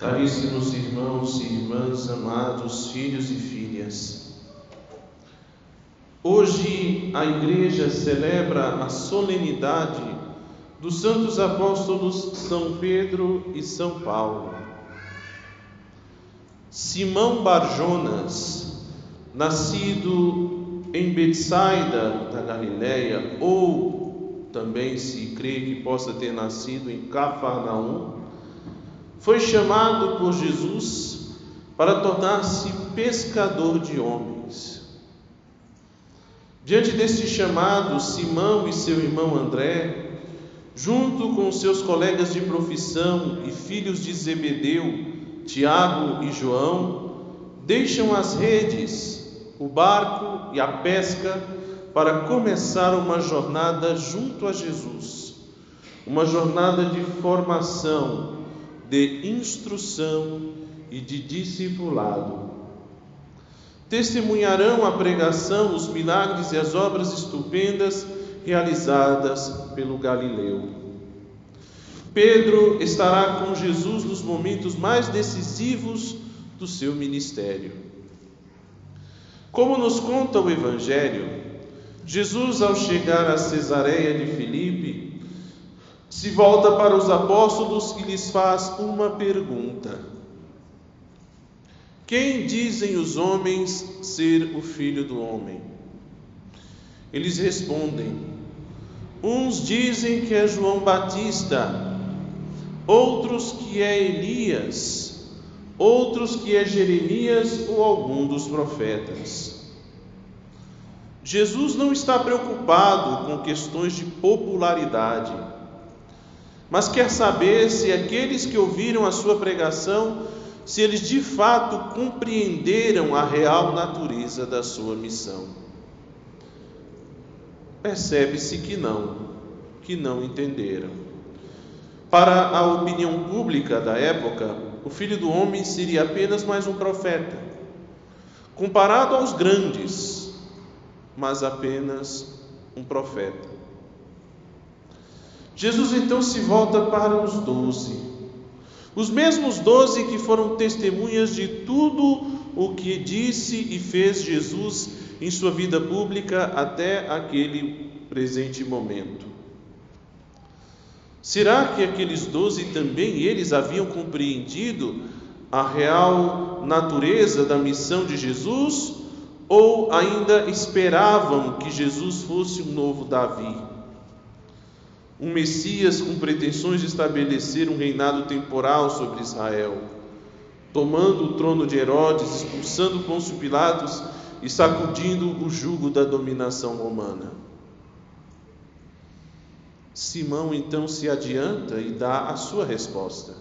Caríssimos irmãos e irmãs, amados filhos e filhas, hoje a Igreja celebra a solenidade dos santos apóstolos São Pedro e São Paulo. Simão Barjonas, nascido em Betsaida da Galileia, ou também se crê que possa ter nascido em Cafarnaum, foi chamado por Jesus para tornar-se pescador de homens. Diante deste chamado, Simão e seu irmão André, junto com seus colegas de profissão e filhos de Zebedeu, Tiago e João, deixam as redes, o barco e a pesca para começar uma jornada junto a Jesus, uma jornada de formação de instrução e de discipulado. Testemunharão a pregação, os milagres e as obras estupendas realizadas pelo Galileu. Pedro estará com Jesus nos momentos mais decisivos do seu ministério. Como nos conta o Evangelho, Jesus, ao chegar a Cesareia de Filipe, se volta para os apóstolos e lhes faz uma pergunta: Quem dizem os homens ser o filho do homem? Eles respondem: Uns dizem que é João Batista, outros que é Elias, outros que é Jeremias ou algum dos profetas. Jesus não está preocupado com questões de popularidade mas quer saber se aqueles que ouviram a sua pregação, se eles de fato compreenderam a real natureza da sua missão. Percebe-se que não, que não entenderam. Para a opinião pública da época, o filho do homem seria apenas mais um profeta, comparado aos grandes, mas apenas um profeta. Jesus então se volta para os doze, os mesmos doze que foram testemunhas de tudo o que disse e fez Jesus em sua vida pública até aquele presente momento. Será que aqueles doze também eles haviam compreendido a real natureza da missão de Jesus ou ainda esperavam que Jesus fosse um novo Davi? Um Messias com pretensões de estabelecer um reinado temporal sobre Israel, tomando o trono de Herodes, expulsando Pôncio Pilatos e sacudindo o jugo da dominação romana. Simão então se adianta e dá a sua resposta: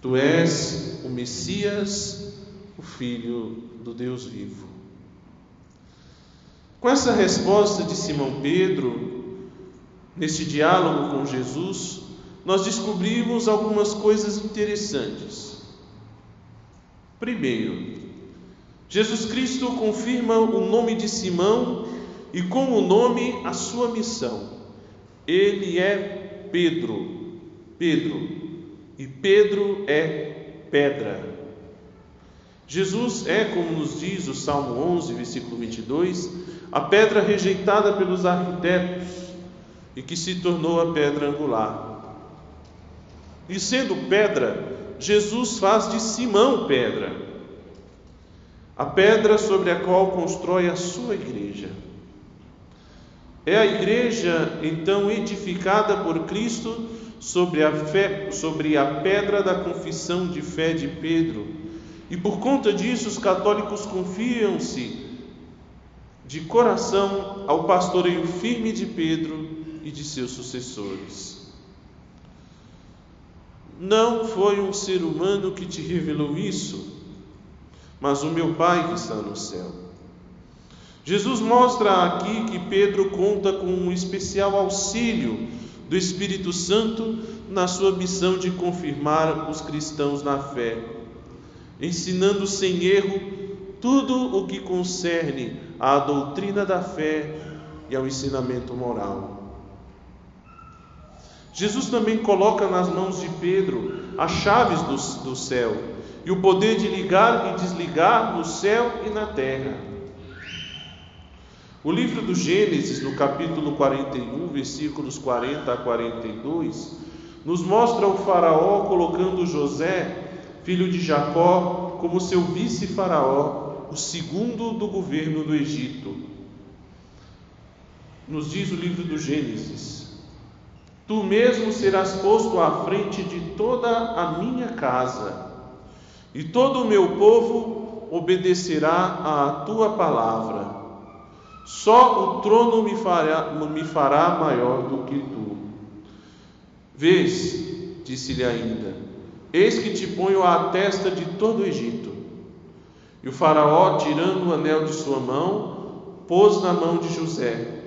Tu és o Messias, o Filho do Deus vivo. Com essa resposta de Simão Pedro, Neste diálogo com Jesus, nós descobrimos algumas coisas interessantes. Primeiro, Jesus Cristo confirma o nome de Simão e com o nome a sua missão. Ele é Pedro, Pedro, e Pedro é pedra. Jesus é, como nos diz o Salmo 11, versículo 22, a pedra rejeitada pelos arquitetos e que se tornou a pedra angular. E sendo pedra, Jesus faz de Simão pedra, a pedra sobre a qual constrói a sua igreja. É a igreja então edificada por Cristo sobre a fé, sobre a pedra da confissão de fé de Pedro. E por conta disso os católicos confiam-se de coração ao pastoreio firme de Pedro e de seus sucessores. Não foi um ser humano que te revelou isso, mas o meu Pai que está no céu. Jesus mostra aqui que Pedro conta com um especial auxílio do Espírito Santo na sua missão de confirmar os cristãos na fé, ensinando sem erro tudo o que concerne à doutrina da fé e ao ensinamento moral. Jesus também coloca nas mãos de Pedro as chaves do, do céu e o poder de ligar e desligar no céu e na terra. O livro do Gênesis, no capítulo 41, versículos 40 a 42, nos mostra o Faraó colocando José, filho de Jacó, como seu vice-faraó, o segundo do governo do Egito. Nos diz o livro do Gênesis: Tu mesmo serás posto à frente de toda a minha casa, e todo o meu povo obedecerá à tua palavra. Só o trono me fará, me fará maior do que tu. Vês, disse-lhe ainda, eis que te ponho à testa de todo o Egito. E o Faraó, tirando o anel de sua mão, pôs na mão de José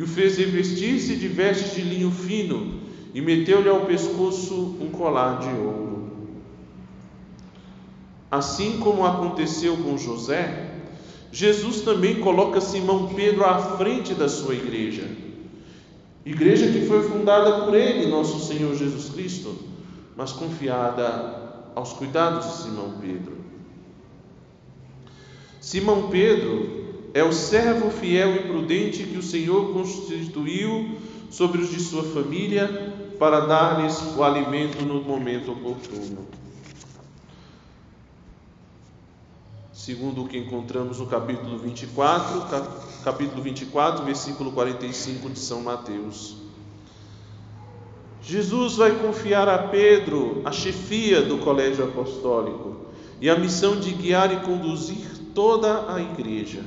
e o fez revestir-se de vestes de linho fino e meteu-lhe ao pescoço um colar de ouro. Assim como aconteceu com José, Jesus também coloca Simão Pedro à frente da sua igreja. Igreja que foi fundada por ele, nosso Senhor Jesus Cristo, mas confiada aos cuidados de Simão Pedro. Simão Pedro é o servo fiel e prudente que o Senhor constituiu sobre os de sua família para dar-lhes o alimento no momento oportuno. Segundo o que encontramos no capítulo 24, capítulo 24, versículo 45 de São Mateus. Jesus vai confiar a Pedro a chefia do colégio apostólico e a missão de guiar e conduzir toda a igreja.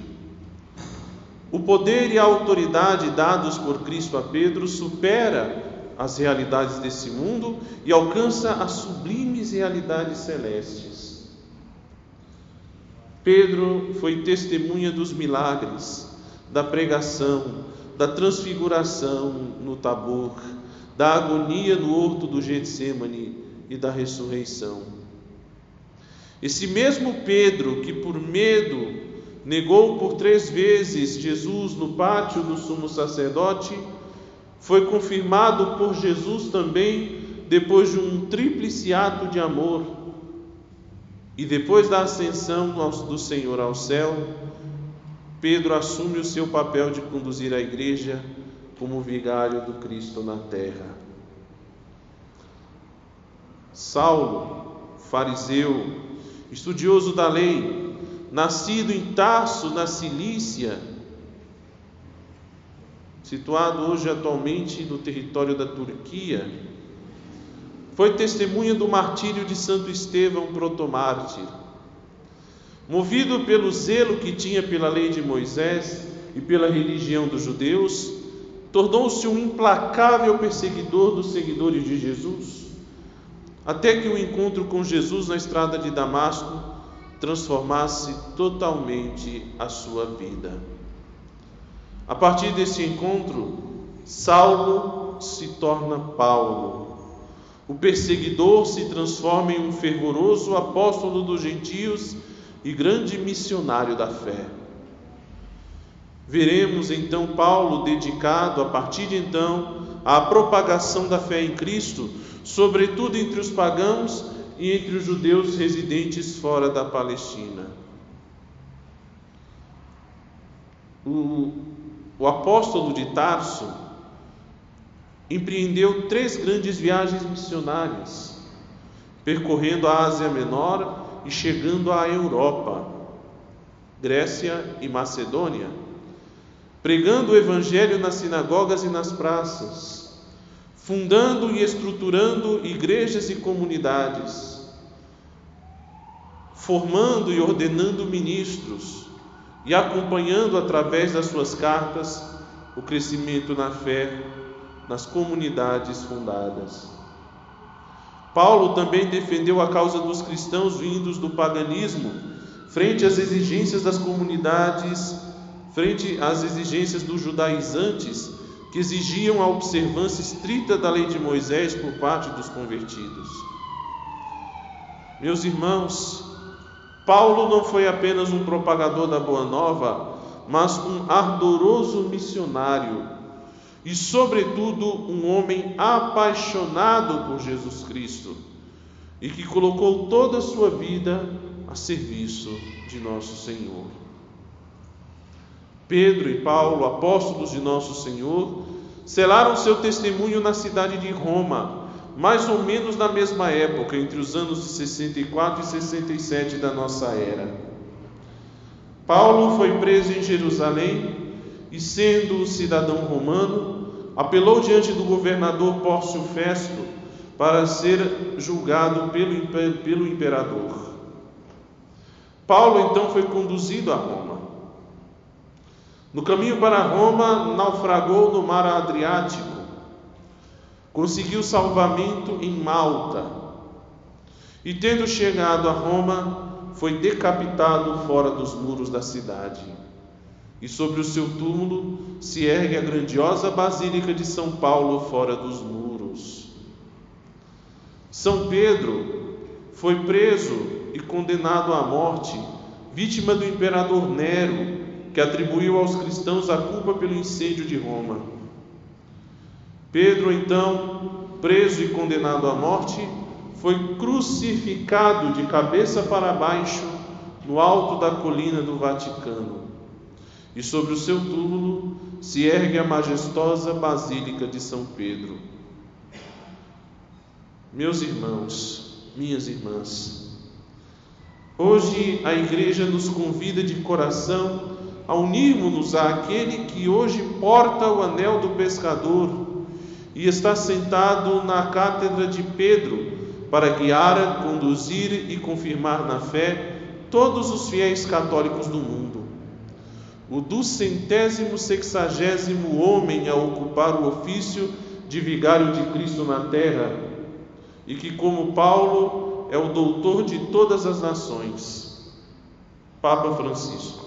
O poder e a autoridade dados por Cristo a Pedro supera as realidades desse mundo e alcança as sublimes realidades celestes. Pedro foi testemunha dos milagres, da pregação, da transfiguração no Tabor, da agonia no horto do Getsemane e da ressurreição. Esse mesmo Pedro que por medo negou por três vezes Jesus no pátio do sumo sacerdote, foi confirmado por Jesus também depois de um tríplice ato de amor. E depois da ascensão do Senhor ao céu, Pedro assume o seu papel de conduzir a igreja como vigário do Cristo na terra. Saulo, fariseu, estudioso da lei, nascido em Tarso, na Cilícia, situado hoje atualmente no território da Turquia, foi testemunha do martírio de Santo Estevão, protomártir. Movido pelo zelo que tinha pela lei de Moisés e pela religião dos judeus, tornou-se um implacável perseguidor dos seguidores de Jesus, até que o encontro com Jesus na estrada de Damasco transformasse totalmente a sua vida. A partir desse encontro, Saulo se torna Paulo. O perseguidor se transforma em um fervoroso apóstolo dos gentios e grande missionário da fé. Veremos então Paulo dedicado a partir de então à propagação da fé em Cristo, sobretudo entre os pagãos e entre os judeus residentes fora da Palestina. O, o apóstolo de Tarso empreendeu três grandes viagens missionárias, percorrendo a Ásia Menor e chegando à Europa, Grécia e Macedônia, pregando o Evangelho nas sinagogas e nas praças fundando e estruturando igrejas e comunidades, formando e ordenando ministros e acompanhando através das suas cartas o crescimento na fé nas comunidades fundadas. Paulo também defendeu a causa dos cristãos vindos do paganismo, frente às exigências das comunidades, frente às exigências dos judaizantes que exigiam a observância estrita da lei de Moisés por parte dos convertidos. Meus irmãos, Paulo não foi apenas um propagador da Boa Nova, mas um ardoroso missionário, e, sobretudo, um homem apaixonado por Jesus Cristo e que colocou toda a sua vida a serviço de nosso Senhor. Pedro e Paulo, apóstolos de nosso Senhor, selaram seu testemunho na cidade de Roma, mais ou menos na mesma época, entre os anos de 64 e 67 da nossa era. Paulo foi preso em Jerusalém e, sendo cidadão romano, apelou diante do governador Pórcio Festo para ser julgado pelo, pelo imperador. Paulo então foi conduzido a Roma. No caminho para Roma, naufragou no mar Adriático. Conseguiu salvamento em Malta. E tendo chegado a Roma, foi decapitado fora dos muros da cidade. E sobre o seu túmulo se ergue a grandiosa Basílica de São Paulo fora dos muros. São Pedro foi preso e condenado à morte, vítima do imperador Nero, que atribuiu aos cristãos a culpa pelo incêndio de Roma. Pedro, então, preso e condenado à morte, foi crucificado de cabeça para baixo no alto da colina do Vaticano. E sobre o seu túmulo se ergue a majestosa Basílica de São Pedro. Meus irmãos, minhas irmãs, hoje a igreja nos convida de coração a unirmos-nos àquele que hoje porta o anel do pescador e está sentado na cátedra de Pedro para guiar, conduzir e confirmar na fé todos os fiéis católicos do mundo. O duzentésimo sexagésimo homem a ocupar o ofício de vigário de Cristo na terra e que, como Paulo, é o doutor de todas as nações, Papa Francisco.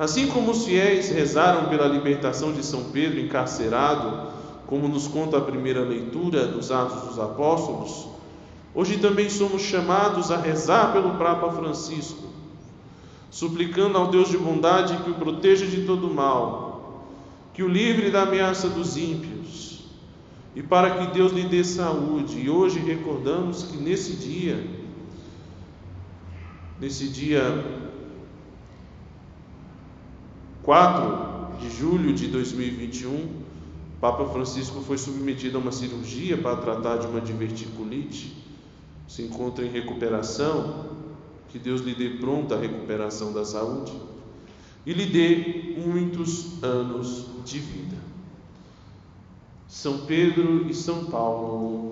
Assim como os fiéis rezaram pela libertação de São Pedro encarcerado, como nos conta a primeira leitura dos Atos dos Apóstolos, hoje também somos chamados a rezar pelo Papa Francisco, suplicando ao Deus de bondade que o proteja de todo mal, que o livre da ameaça dos ímpios, e para que Deus lhe dê saúde. E hoje recordamos que nesse dia, nesse dia 4 de julho de 2021, Papa Francisco foi submetido a uma cirurgia para tratar de uma diverticulite. Se encontra em recuperação. Que Deus lhe dê pronta a recuperação da saúde e lhe dê muitos anos de vida. São Pedro e São Paulo,